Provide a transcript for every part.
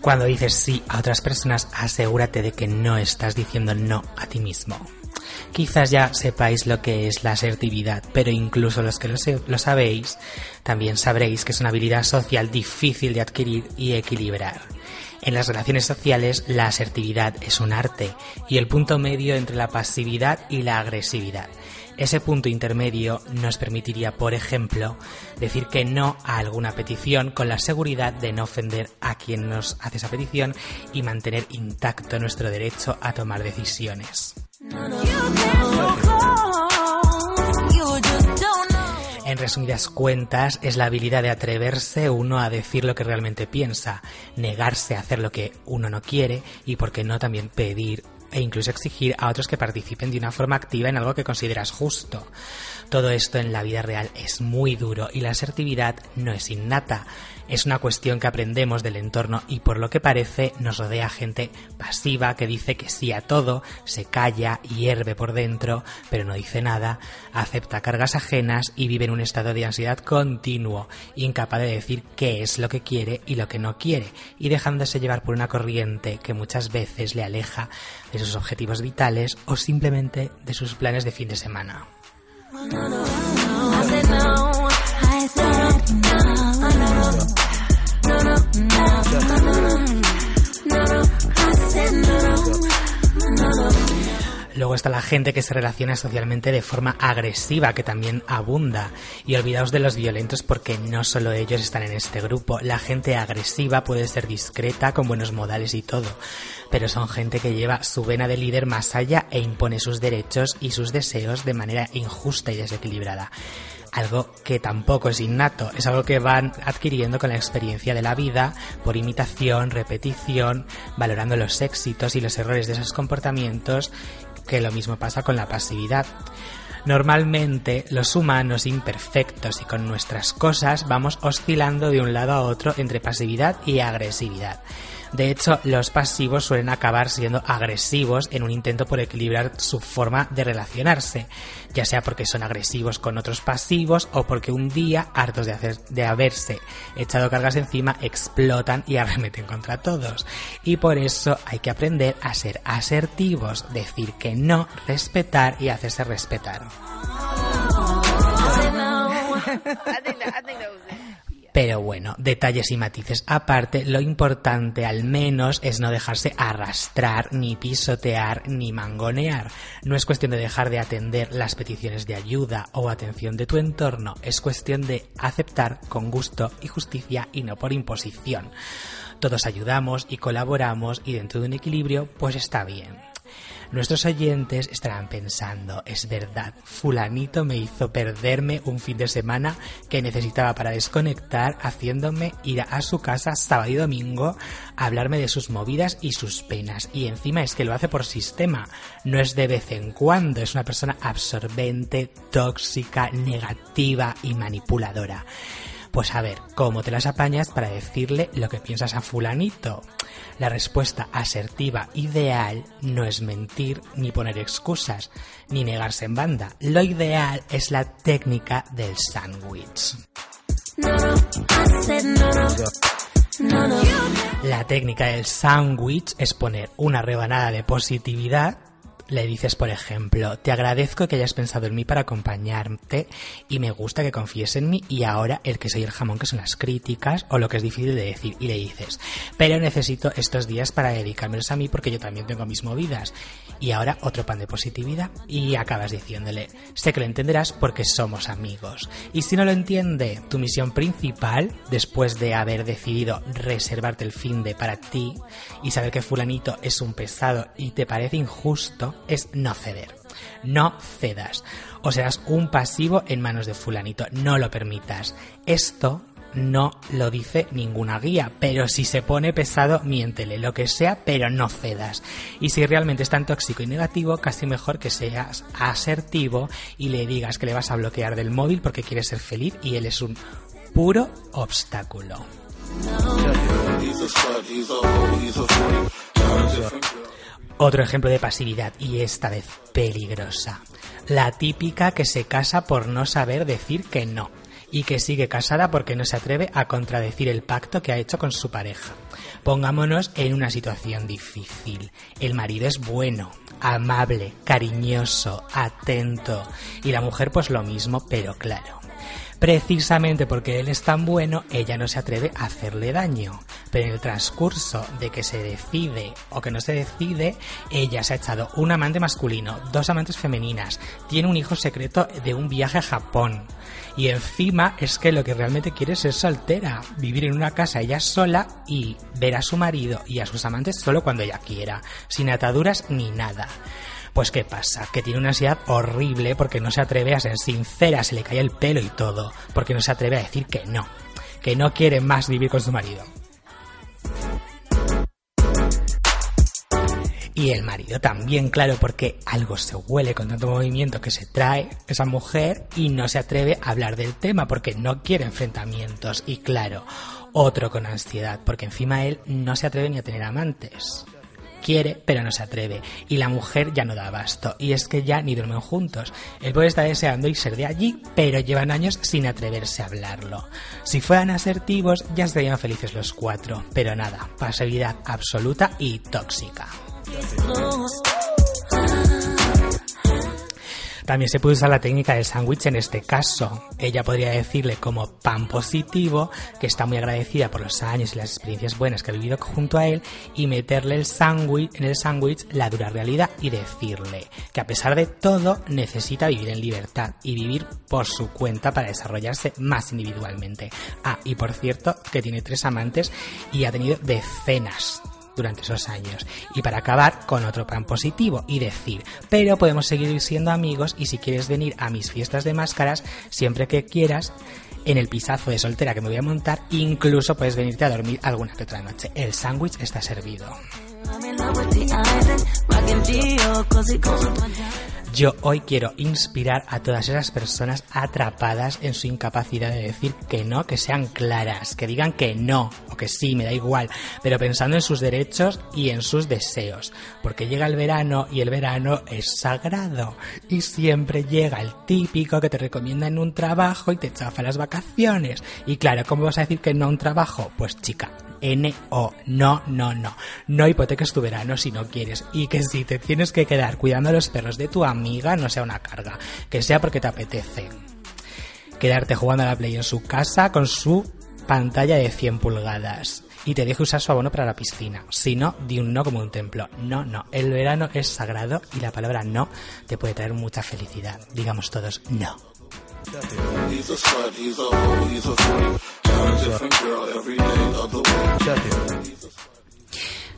Cuando dices sí a otras personas, asegúrate de que no estás diciendo no a ti mismo. Quizás ya sepáis lo que es la asertividad, pero incluso los que lo, lo, sabéis, también sabréis que es una habilidad social difícil de adquirir y equilibrar. En las relaciones sociales, la asertividad es un arte y el punto medio entre la pasividad y la agresividad. Ese punto intermedio nos permitiría, por ejemplo, decir que no a alguna petición con la seguridad de no ofender a quien nos hace esa petición y mantener intacto nuestro derecho a tomar decisiones. En resumidas cuentas, es la habilidad de atreverse uno a decir lo que realmente piensa, negarse a hacer lo que uno no quiere y, por qué no, también pedir e incluso exigir a otros que participen de una forma activa en algo que consideras justo. Todo esto en la vida real es muy duro y la asertividad no es innata. Es una cuestión que aprendemos del entorno y por lo que parece nos rodea gente pasiva que dice que sí a todo, se calla, hierve por dentro, pero no dice nada, acepta cargas ajenas y vive en un estado de ansiedad continuo, incapaz de decir qué es lo que quiere y lo que no quiere, y dejándose llevar por una corriente que muchas veces le aleja sus objetivos vitales o simplemente de sus planes de fin de semana. Luego está la gente que se relaciona socialmente de forma agresiva, que también abunda. Y olvidaos de los violentos porque no solo ellos están en este grupo. La gente agresiva puede ser discreta, con buenos modales y todo pero son gente que lleva su vena de líder más allá e impone sus derechos y sus deseos de manera injusta y desequilibrada. Algo que tampoco es innato, es algo que van adquiriendo con la experiencia de la vida, por imitación, repetición, valorando los éxitos y los errores de esos comportamientos, que lo mismo pasa con la pasividad. Normalmente los humanos imperfectos y con nuestras cosas vamos oscilando de un lado a otro entre pasividad y agresividad. De hecho, los pasivos suelen acabar siendo agresivos en un intento por equilibrar su forma de relacionarse, ya sea porque son agresivos con otros pasivos o porque un día, hartos de, hacer, de haberse echado cargas encima, explotan y arremeten contra todos. Y por eso hay que aprender a ser asertivos, decir que no, respetar y hacerse respetar. Pero bueno, detalles y matices aparte, lo importante al menos es no dejarse arrastrar, ni pisotear, ni mangonear. No es cuestión de dejar de atender las peticiones de ayuda o atención de tu entorno, es cuestión de aceptar con gusto y justicia y no por imposición. Todos ayudamos y colaboramos y dentro de un equilibrio pues está bien. Nuestros oyentes estarán pensando, es verdad, fulanito me hizo perderme un fin de semana que necesitaba para desconectar, haciéndome ir a su casa sábado y domingo a hablarme de sus movidas y sus penas. Y encima es que lo hace por sistema, no es de vez en cuando, es una persona absorbente, tóxica, negativa y manipuladora. Pues a ver, ¿cómo te las apañas para decirle lo que piensas a fulanito? La respuesta asertiva ideal no es mentir ni poner excusas, ni negarse en banda. Lo ideal es la técnica del sándwich. La técnica del sándwich es poner una rebanada de positividad le dices, por ejemplo, te agradezco que hayas pensado en mí para acompañarte y me gusta que confíes en mí y ahora el que soy el jamón que son las críticas o lo que es difícil de decir y le dices, pero necesito estos días para dedicármelos a mí porque yo también tengo mis movidas y ahora otro pan de positividad y acabas diciéndole, sé que lo entenderás porque somos amigos y si no lo entiende, tu misión principal después de haber decidido reservarte el fin de para ti y saber que fulanito es un pesado y te parece injusto, es no ceder. No cedas. O serás un pasivo en manos de fulanito. No lo permitas. Esto no lo dice ninguna guía, pero si se pone pesado, miéntele, lo que sea, pero no cedas. Y si realmente es tan tóxico y negativo, casi mejor que seas asertivo y le digas que le vas a bloquear del móvil porque quiere ser feliz y él es un puro obstáculo. Otro ejemplo de pasividad, y esta vez peligrosa. La típica que se casa por no saber decir que no y que sigue casada porque no se atreve a contradecir el pacto que ha hecho con su pareja. Pongámonos en una situación difícil. El marido es bueno, amable, cariñoso, atento y la mujer pues lo mismo, pero claro. Precisamente porque él es tan bueno, ella no se atreve a hacerle daño. Pero en el transcurso de que se decide o que no se decide, ella se ha echado un amante masculino, dos amantes femeninas, tiene un hijo secreto de un viaje a Japón. Y encima es que lo que realmente quiere es ser soltera, vivir en una casa ella sola y ver a su marido y a sus amantes solo cuando ella quiera, sin ataduras ni nada. Pues ¿qué pasa? Que tiene una ansiedad horrible porque no se atreve a ser sincera, se le cae el pelo y todo, porque no se atreve a decir que no, que no quiere más vivir con su marido. Y el marido también, claro, porque algo se huele con tanto movimiento que se trae esa mujer y no se atreve a hablar del tema porque no quiere enfrentamientos. Y claro, otro con ansiedad, porque encima él no se atreve ni a tener amantes. Quiere, pero no se atreve. Y la mujer ya no da abasto. Y es que ya ni duermen juntos. Él puede estar deseando irse de allí, pero llevan años sin atreverse a hablarlo. Si fueran asertivos, ya estarían felices los cuatro. Pero nada, pasividad absoluta y tóxica. También se puede usar la técnica del sándwich en este caso. Ella podría decirle como pan positivo que está muy agradecida por los años y las experiencias buenas que ha vivido junto a él y meterle el sándwich en el sándwich la dura realidad y decirle que a pesar de todo necesita vivir en libertad y vivir por su cuenta para desarrollarse más individualmente. Ah, y por cierto que tiene tres amantes y ha tenido decenas durante esos años. Y para acabar con otro plan positivo y decir, pero podemos seguir siendo amigos y si quieres venir a mis fiestas de máscaras, siempre que quieras, en el pisazo de soltera que me voy a montar, incluso puedes venirte a dormir alguna que otra noche. El sándwich está servido. Yo hoy quiero inspirar a todas esas personas atrapadas en su incapacidad de decir que no, que sean claras, que digan que no o que sí, me da igual, pero pensando en sus derechos y en sus deseos, porque llega el verano y el verano es sagrado y siempre llega el típico que te recomienda en un trabajo y te chafa las vacaciones. Y claro, ¿cómo vas a decir que no a un trabajo? Pues chica, N-O. No, no, no. No hipoteques tu verano si no quieres. Y que si te tienes que quedar cuidando a los perros de tu amiga, no sea una carga. Que sea porque te apetece. Quedarte jugando a la play en su casa con su pantalla de 100 pulgadas. Y te deje usar su abono para la piscina. Si no, di un no como un templo. No, no. El verano es sagrado y la palabra no te puede traer mucha felicidad. Digamos todos no.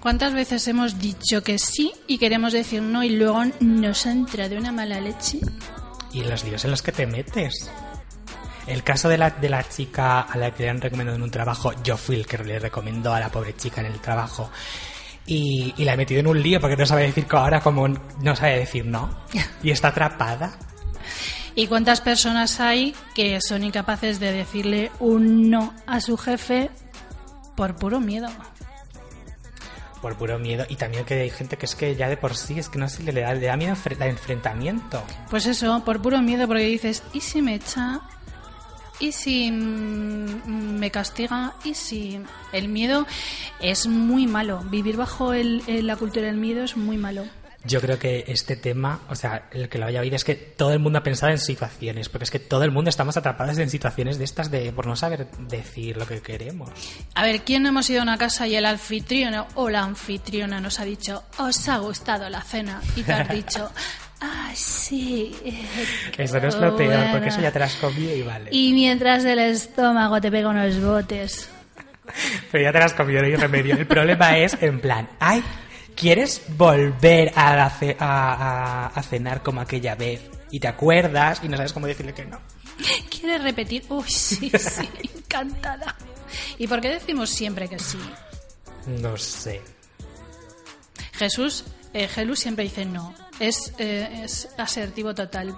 ¿Cuántas veces hemos dicho que sí y queremos decir no y luego nos entra de una mala leche? Y los líos en los que te metes. El caso de la, de la chica a la que le han recomendado en un trabajo, yo fui el que le recomendó a la pobre chica en el trabajo. Y, y la he metido en un lío porque no sabe decir que ahora como no sabe decir no. Y está atrapada. ¿Y cuántas personas hay que son incapaces de decirle un no a su jefe por puro miedo? Por puro miedo. Y también que hay gente que es que ya de por sí es que no sé, le da, le da miedo el enfrentamiento. Pues eso, por puro miedo, porque dices, ¿y si me echa? ¿Y si mm, me castiga? ¿Y si el miedo es muy malo? Vivir bajo el, la cultura del miedo es muy malo. Yo creo que este tema, o sea, el que lo haya oído es que todo el mundo ha pensado en situaciones, porque es que todo el mundo estamos atrapados en situaciones de estas de por no saber decir lo que queremos. A ver, ¿quién no hemos ido a una casa y el anfitrión o la anfitriona nos ha dicho, os ha gustado la cena? Y te has dicho, ah, sí. Eso no es lo peor, porque eso ya te las comido y vale. Y mientras el estómago te pega unos botes. Pero ya te las comido, no hay remedio. El problema es, en plan, ay, ¿Quieres volver a, a, a, cenar como aquella vez? Y te acuerdas y no sabes cómo decirle que no. ¿Quieres repetir? Uy, sí, sí, encantada. ¿Y por qué decimos siempre que sí? No sé. Jesús, eh, siempre dice no. Es, eh, es asertivo total.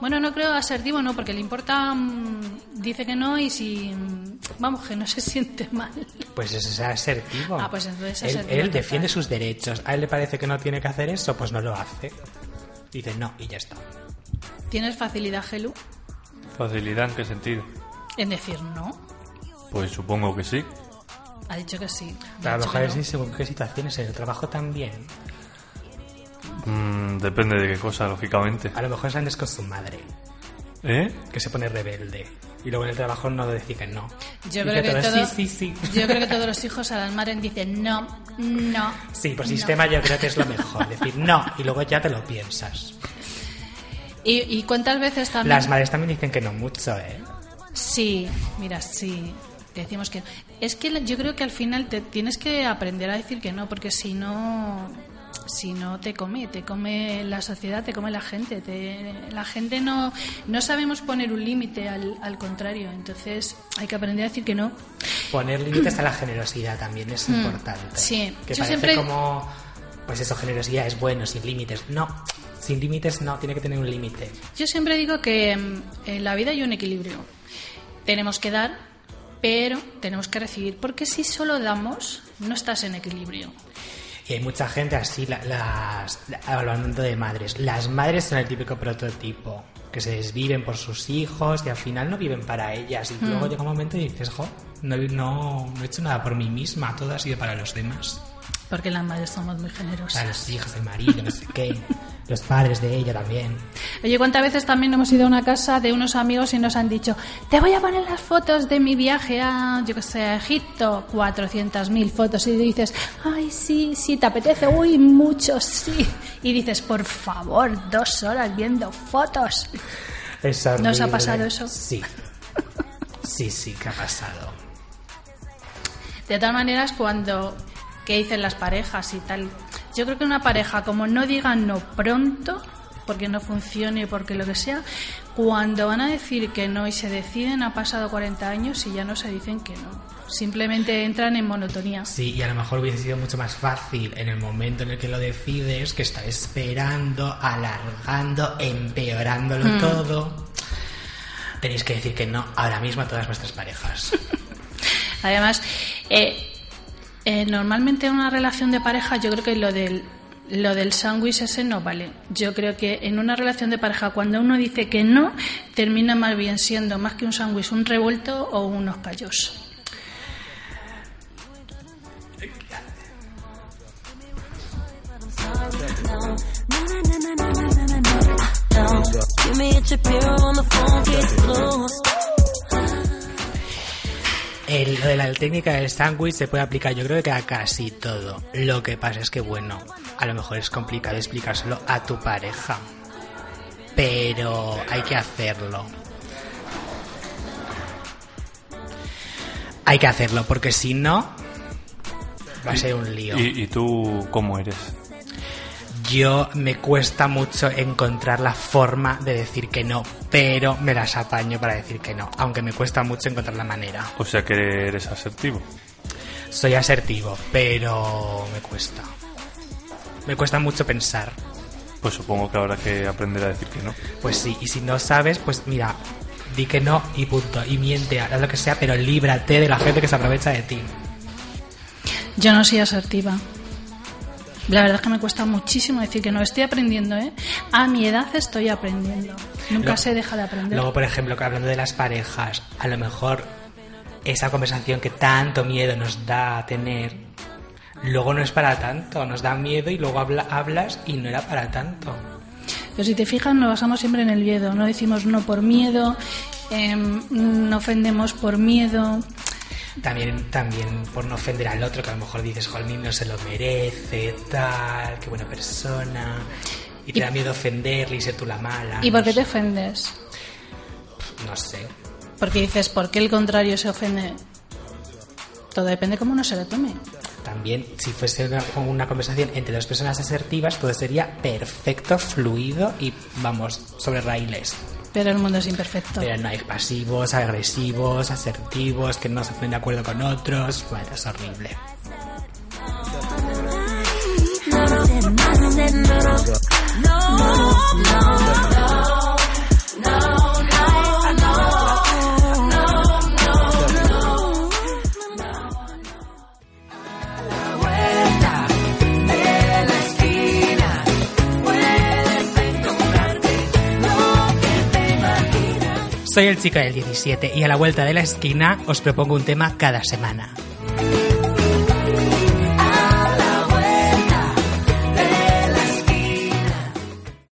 Bueno, no creo asertivo, no, porque le importa, mm, dice que no y si, mm, vamos, que no se siente mal. Pues eso es asertivo. Ah, pues entonces él, asertivo él defiende sus derechos. A él le parece que no tiene que hacer eso, pues no lo hace. Dice no y ya está. ¿Tienes facilidad, Gelu, ¿Facilidad en qué sentido? en decir no? Pues supongo que sí. Ha dicho que sí. Que no. sí, según qué situaciones, en el trabajo también. Mm, depende de qué cosa, lógicamente. A lo mejor sales con su madre, ¿Eh? que se pone rebelde. Y luego en el trabajo no decide que no. Yo creo, que todo, todo- sí, sí, sí. yo creo que todos los hijos a las madres dicen no, no. Sí, por no". sistema yo creo que es lo mejor. Decir no y luego ya te lo piensas. ¿Y, y cuántas veces también? Las madres también dicen que no mucho, ¿eh? Sí, mira, sí. Te decimos que es que yo creo que al final te tienes que aprender a decir que no, porque si no, si no te come, te come la sociedad, te come la gente. te- la gente no, no sabemos poner un límite, al, al contrario. Entonces hay que aprender a decir que no. Poner límites a la generosidad también es importante. Mm, sí. Que Yo parece siempre- como, pues eso, generosidad es bueno, sin límites. No, sin límites no, tiene que tener un límite. Yo siempre digo que mm, en la vida hay un equilibrio. Tenemos que dar, pero tenemos que recibir, porque si solo damos, no estás en equilibrio. Y hay mucha gente así, la- las, hablando de madres. Las madres son el típico prototipo, que se desviven por sus hijos y al final no viven para ellas. Y luego llega un momento y dices, jo, no, no, no he hecho nada por mí misma, todo ha sido para los demás. Porque las madres somos muy generosas. Para los hijos, el marido, no sé qué. Los padres de ella también. Oye, ¿cuántas veces también hemos ido a una casa de unos amigos y nos han dicho, te voy a poner las fotos de mi viaje a, yo que sé, a Egipto, 400.000 fotos, y dices, ay, sí, sí, te apetece, uy, mucho, sí. Y dices, por favor, dos horas viendo fotos. Es ¿No os ha pasado eso? Sí. Sí, sí, que ha pasado. De todas maneras, cuando, ¿qué dicen las parejas y tal? Yo creo que una pareja, como no digan no pronto, porque no funcione, porque lo que sea, cuando van a decir que no y se deciden, ha pasado 40 años y ya no se dicen que no. Simplemente entran en monotonía. Sí, y a lo mejor hubiese sido mucho más fácil en el momento en el que lo decides que estar esperando, alargando, empeorándolo Hmm. todo. Tenéis que decir que no ahora mismo a todas vuestras parejas. Además, eh, eh, normalmente en una relación de pareja yo creo que lo del lo del sándwich ese no vale. Yo creo que en una relación de pareja cuando uno dice que no, termina más bien siendo más que un sándwich, un revuelto o unos callos. El- lo de la técnica del sándwich se puede aplicar yo creo que a casi todo. Lo que pasa es que, bueno, a lo mejor es complicado explicárselo a tu pareja. Pero hay que hacerlo. Hay que hacerlo, porque si no, va a ser un lío. ¿Y, y tú cómo eres? Yo me cuesta mucho encontrar la forma de decir que no, pero me las apaño para decir que no, aunque me cuesta mucho encontrar la manera. O sea que eres asertivo. Soy asertivo, pero me cuesta. Me cuesta mucho pensar. Pues supongo que habrá que aprender a decir que no. Pues sí, y si no sabes, pues mira, di que no y punto. Y miente, haz lo que sea, pero líbrate de la gente que se aprovecha de ti. Yo no soy asertiva. La verdad es que me cuesta muchísimo decir que no. Estoy aprendiendo, ¿eh? A mi edad estoy aprendiendo. Nunca Lo- se deja de aprender. Luego, por ejemplo, que hablando de las parejas, a lo mejor esa conversación que tanto miedo nos da a tener, luego no es para tanto, nos da miedo y luego habla- hablas y no era para tanto. Pero si te fijas, nos basamos siempre en el miedo. No decimos no por miedo, em, no ofendemos por miedo. También, también por no ofender al otro, que a lo mejor dices, Jolín, no se lo merece, tal, qué buena persona. Y te Y- da miedo ofenderle y ser tú la mala. ¿Y por qué te ofendes? No sé. Porque dices, ¿por qué el contrario se ofende? Todo depende cómo uno se lo tome. También, si fuese una, una conversación entre dos personas asertivas, todo sería perfecto, fluido y, vamos, sobre raíles. Pero el mundo es imperfecto. Pero no hay pasivos, agresivos, asertivos, que no se ponen de acuerdo con otros. Bueno, es horrible. Soy el chico del 17 y a la vuelta de la esquina os propongo un tema cada semana.